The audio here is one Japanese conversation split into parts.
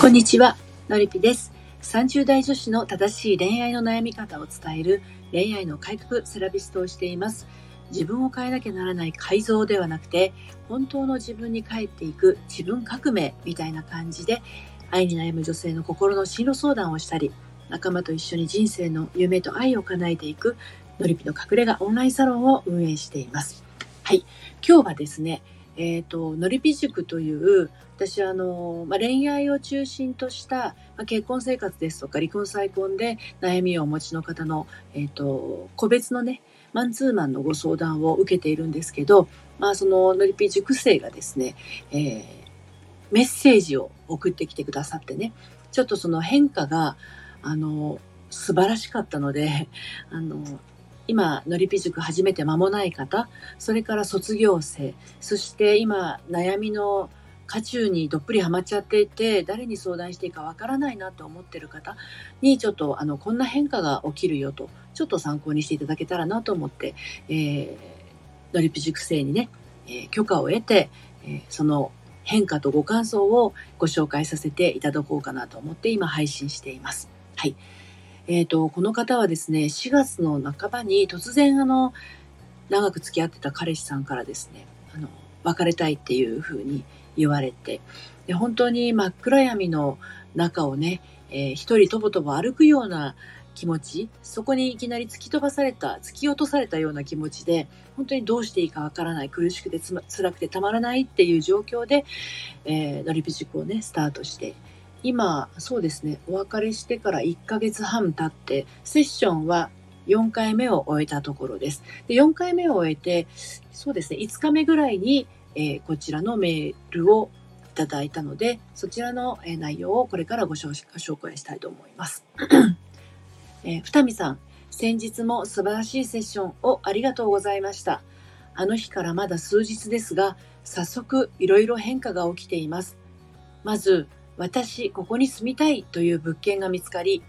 こんにちは、のりぴです。30代女子の正しい恋愛の悩み方を伝える恋愛の改革セラピストをしています。自分を変えなきゃならない改造ではなくて、本当の自分に帰っていく自分革命みたいな感じで、愛に悩む女性の心の進路相談をしたり、仲間と一緒に人生の夢と愛を叶えていく、のりぴの隠れ家オンラインサロンを運営しています。はい。今日はですね、えっ、ー、と、のりぴ塾という、私あの、まあ、恋愛を中心とした、まあ、結婚生活ですとか離婚再婚で悩みをお持ちの方の、えっ、ー、と、個別のね、マンツーマンのご相談を受けているんですけど、まあ、そののりぴ塾生がですね、えー、メッセージを送ってきてくださってね、ちょっとその変化が、あの、素晴らしかったので、あの、今、のりぴ塾始めて間もない方、それから卒業生、そして今、悩みの渦中にどっぷりハマっちゃっていて、誰に相談していいかわからないなと思ってる方に、ちょっと、あの、こんな変化が起きるよと、ちょっと参考にしていただけたらなと思って、えー、のりぴ塾生にね、えー、許可を得て、えー、その変化とご感想をご紹介させていただこうかなと思って今配信しています。はい。えっ、ー、と、この方はですね、4月の半ばに突然あの、長く付き合ってた彼氏さんからですね、あの、別れたいっていうふうに言われて、で本当に真っ暗闇の中をね、えー、一人とぼとぼ歩くような気持ち、そこにいきなり突き飛ばされた、突き落とされたような気持ちで、本当にどうしていいかわからない、苦しくてつ、ま、辛くてたまらないっていう状況で、えー、のりぴ塾をね、スタートして今、そうですね、お別れしてから1ヶ月半経って、セッションは4回目を終えたところです。で4回目を終えて、そうですね、5日目ぐらいに、えー、こちらのメールをいただいたので、そちらの、え、内容をこれからご紹介したいと思います。えー、二見さん、先日も素晴らしいセッションをありがとうございました。あの日からまだ数日ですが、早速いろいろ変化が起きています。まず、私、ここに住みたいという物件が見つかり、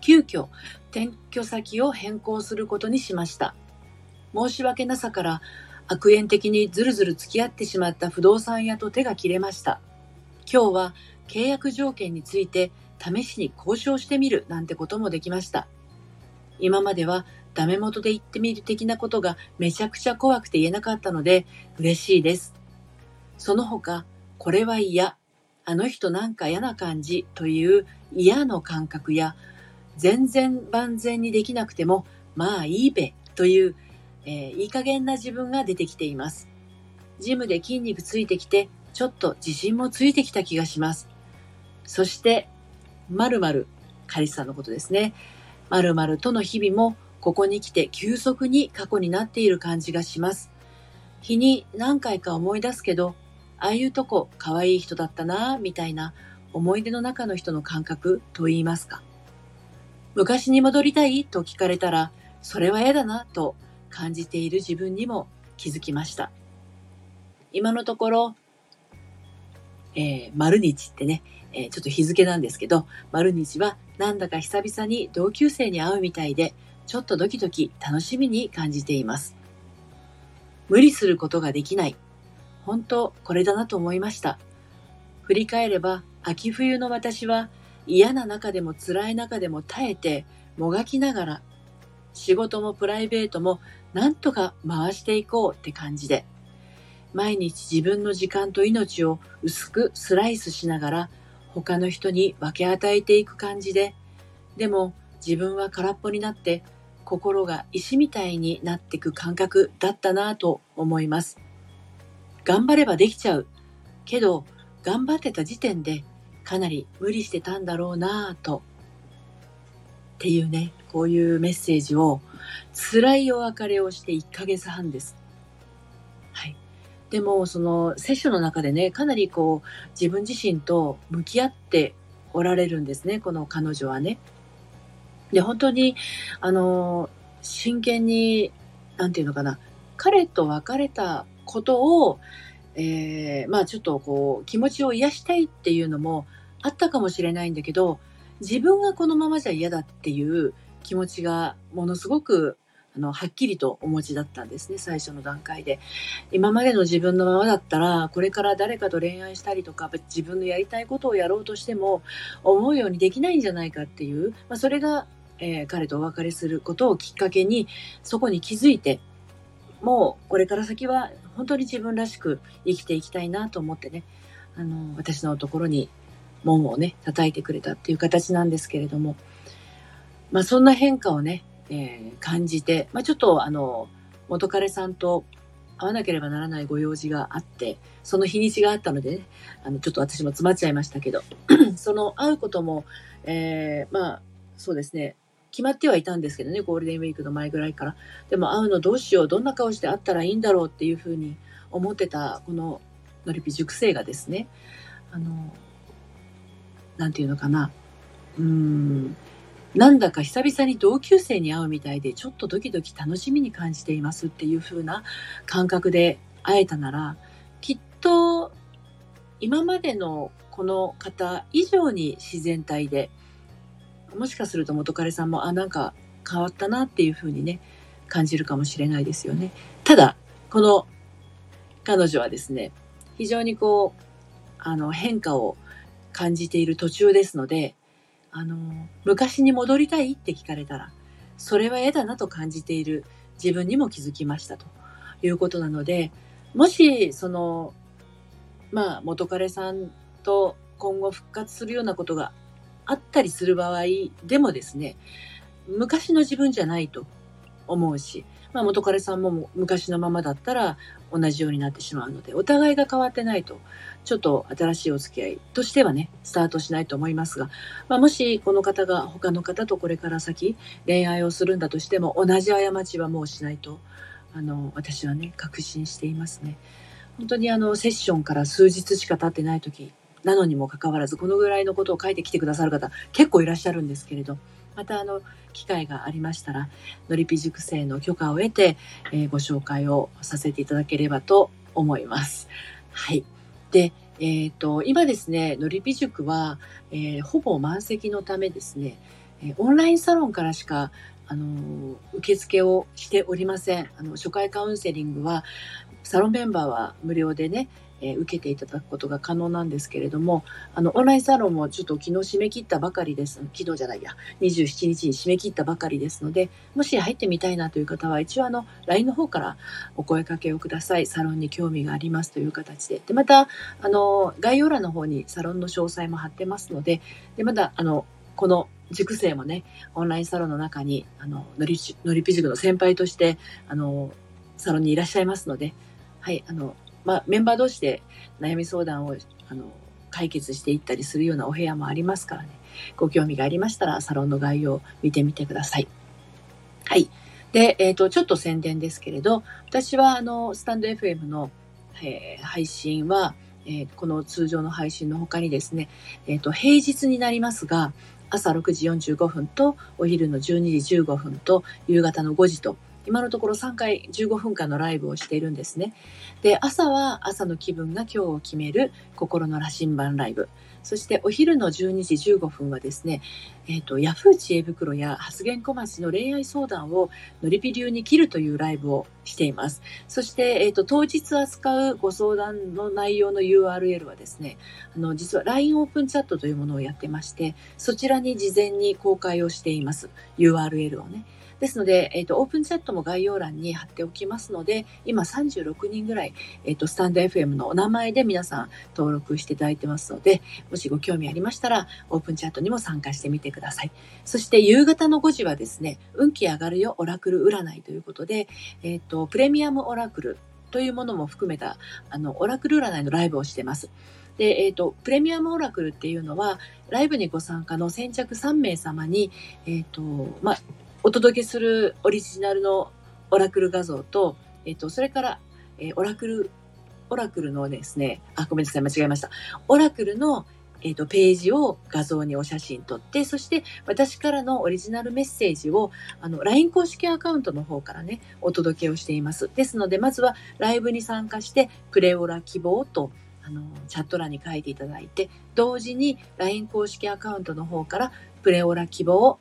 急遽転居先を変更することにしました。申し訳なさから悪縁的にずるずる付き合ってしまった不動産屋と手が切れました。今日は契約条件について試しに交渉してみるなんてこともできました。今まではダメ元で言ってみる的なことがめちゃくちゃ怖くて言えなかったので嬉しいです。その他、これは嫌あの人なんか嫌な感じという嫌の感覚や、全然万全にできなくても、まあいいべという、えー、いい加減な自分が出てきています。ジムで筋肉ついてきて、ちょっと自信もついてきた気がします。そして、〇〇、カリスさんのことですね。〇〇との日々も、ここに来て急速に過去になっている感じがします。日に何回か思い出すけど、ああいうとこ可愛い人だったな、みたいな思い出の中の人の感覚と言いますか。昔に戻りたいと聞かれたら、それは嫌だなと感じている自分にも気づきました。今のところ、えー、丸日ってね、えー、ちょっと日付なんですけど、丸日はなんだか久々に同級生に会うみたいで、ちょっとドキドキ楽しみに感じています。無理することができない。本当これだなと思いました。振り返れば、秋冬の私は嫌な中でも辛い中でも耐えて、もがきながら、仕事もプライベートもなんとか回していこうって感じで、毎日自分の時間と命を薄くスライスしながら他の人に分け与えていく感じで、でも自分は空っぽになって心が石みたいになってく感覚だったなぁと思います。頑張ればできちゃう。けど、頑張ってた時点でかなり無理してたんだろうなぁと。っていうね、こういうメッセージを辛いお別れをして1ヶ月半です。はい。でも、そのセッションの中でね、かなりこう自分自身と向き合っておられるんですね、この彼女はね。で、本当に、あの、真剣に、なんていうのかな、彼と別れたことを、えー、まあちょっとこう気持ちを癒したいっていうのもあったかもしれないんだけど自分がこのままじゃ嫌だっていう気持ちがものすごくあの、はっきりとお持ちだったんですね、最初の段階で。今までの自分のままだったら、これから誰かと恋愛したりとか、自分のやりたいことをやろうとしても、思うようにできないんじゃないかっていう、まあ、それが、えー、彼とお別れすることをきっかけに、そこに気づいて、もうこれから先は本当に自分らしく生きていきたいなと思ってね、あの、私のところに門をね、叩いてくれたっていう形なんですけれども、まあそんな変化をね、えー、感じて、まあちょっとあの、元彼さんと会わなければならないご用事があって、その日にちがあったのでね、あの、ちょっと私も詰まっちゃいましたけど、その会うことも、えー、まあ、そうですね、決まってはいたんですけどね、ゴールデンウィークの前ぐらいから。でも会うのどうしよう、どんな顔して会ったらいいんだろうっていうふうに思ってた、こののりぴ塾生がですね、あの、なんていうのかな、うーん、なんだか久々に同級生に会うみたいで、ちょっとドキドキ楽しみに感じていますっていう風な感覚で会えたなら、きっと今までのこの方以上に自然体で、もしかすると元彼さんも、あ、なんか変わったなっていう風にね、感じるかもしれないですよね。ただ、この彼女はですね、非常にこう、あの、変化を感じている途中ですので、あの、昔に戻りたいって聞かれたら、それは嫌だなと感じている自分にも気づきましたということなので、もし、その、まあ、元彼さんと今後復活するようなことがあったりする場合でもですね、昔の自分じゃないと思うし、まあ、元彼さんも昔のままだったら同じようになってしまうので、お互いが変わってないと、ちょっと新しいお付き合いとしてはね、スタートしないと思いますが、まあ、もしこの方が他の方とこれから先恋愛をするんだとしても、同じ過ちはもうしないと、あの、私はね、確信していますね。本当にあの、セッションから数日しか経ってない時なのにもかかわらず、このぐらいのことを書いてきてくださる方、結構いらっしゃるんですけれど、またあの、機会がありましたら、のりぴ塾生の許可を得て、えー、ご紹介をさせていただければと思います。はい。で、えっ、ー、と、今ですね、のりぴ塾は、えー、ほぼ満席のためですね、オンラインサロンからしか、あの、受付をしておりません。あの、初回カウンセリングは、サロンメンバーは無料でね、えー、受けていただくことが可能なんですけれども、あの、オンラインサロンもちょっと昨日締め切ったばかりです。昨日じゃないや、27日に締め切ったばかりですので、もし入ってみたいなという方は、一応あの、LINE の方からお声かけをください。サロンに興味がありますという形で。で、また、あの、概要欄の方にサロンの詳細も貼ってますので、で、まだ、あの、この塾生もね、オンラインサロンの中に、あの、のり、のりぴ塾の先輩として、あの、サロンにいらっしゃいますので、はい、あの、まあ、メンバー同士で悩み相談をあの解決していったりするようなお部屋もありますからね。ご興味がありましたら、サロンの概要を見てみてください。はい。で、えっ、ー、と、ちょっと宣伝ですけれど、私は、あの、スタンド FM の、えー、配信は、えー、この通常の配信の他にですね、えっ、と、平日になりますが、朝6時45分と、お昼の12時15分と、夕方の5時と、今のところ3回15分間のライブをしているんですね。で、朝は朝の気分が今日を決める心の羅針盤ライブ。そしてお昼の12時15分はですね、えっ、ー、と、ヤフー知恵袋や発言小町の恋愛相談をのりぴ流に切るというライブをしています。そして、えっ、ー、と、当日扱うご相談の内容の URL はですね、あの、実は LINE オープンチャットというものをやってまして、そちらに事前に公開をしています。URL をね。ですので、えっ、ー、と、オープンチャットも概要欄に貼っておきますので、今36人ぐらい、えっ、ー、と、スタンド FM のお名前で皆さん登録していただいてますので、もしご興味ありましたら、オープンチャットにも参加してみてください。そして、夕方の5時はですね、運気上がるよオラクル占いということで、えっ、ー、と、プレミアムオラクルというものも含めた、あの、オラクル占いのライブをしてます。で、えっ、ー、と、プレミアムオラクルっていうのは、ライブにご参加の先着3名様に、えっ、ー、と、まあ、お届けするオリジナルのオラクル画像と、えっと、それから、え、オラクル、オラクルのですね、あ、ごめんなさい、間違えました。オラクルの、えっ、と、ページを画像にお写真撮って、そして私からのオリジナルメッセージを、あの、LINE 公式アカウントの方からね、お届けをしています。ですので、まずはライブに参加して、プレオラ希望と、あの、チャット欄に書いていただいて、同時に LINE 公式アカウントの方から、プレオラ希望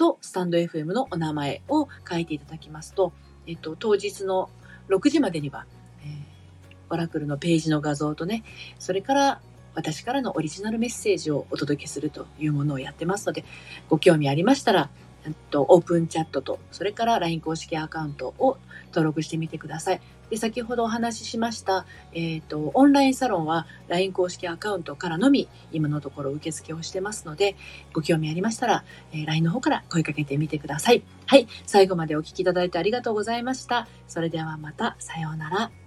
とスタンド FM のお名前を書いていただきますと、えっと、当日の6時までには、えー、オラクルのページの画像とね、それから私からのオリジナルメッセージをお届けするというものをやってますので、ご興味ありましたら、とオープンチャットと、それから LINE 公式アカウントを登録してみてください。で先ほどお話ししました、えっ、ー、と、オンラインサロンは LINE 公式アカウントからのみ、今のところ受付をしてますので、ご興味ありましたら、えー、LINE の方から声かけてみてください。はい。最後までお聴きいただいてありがとうございました。それではまた、さようなら。